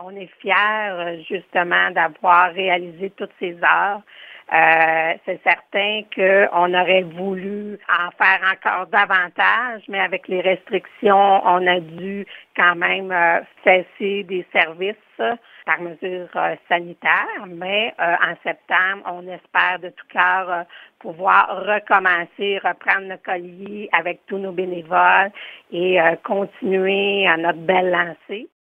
On est fiers euh, justement d'avoir réalisé toutes ces heures. Euh, c'est certain qu'on aurait voulu en faire encore davantage, mais avec les restrictions, on a dû quand même euh, cesser des services par mesure euh, sanitaire. Mais en septembre, on espère de tout cœur pouvoir recommencer, reprendre le collier avec tous nos bénévoles et continuer à notre belle lancée.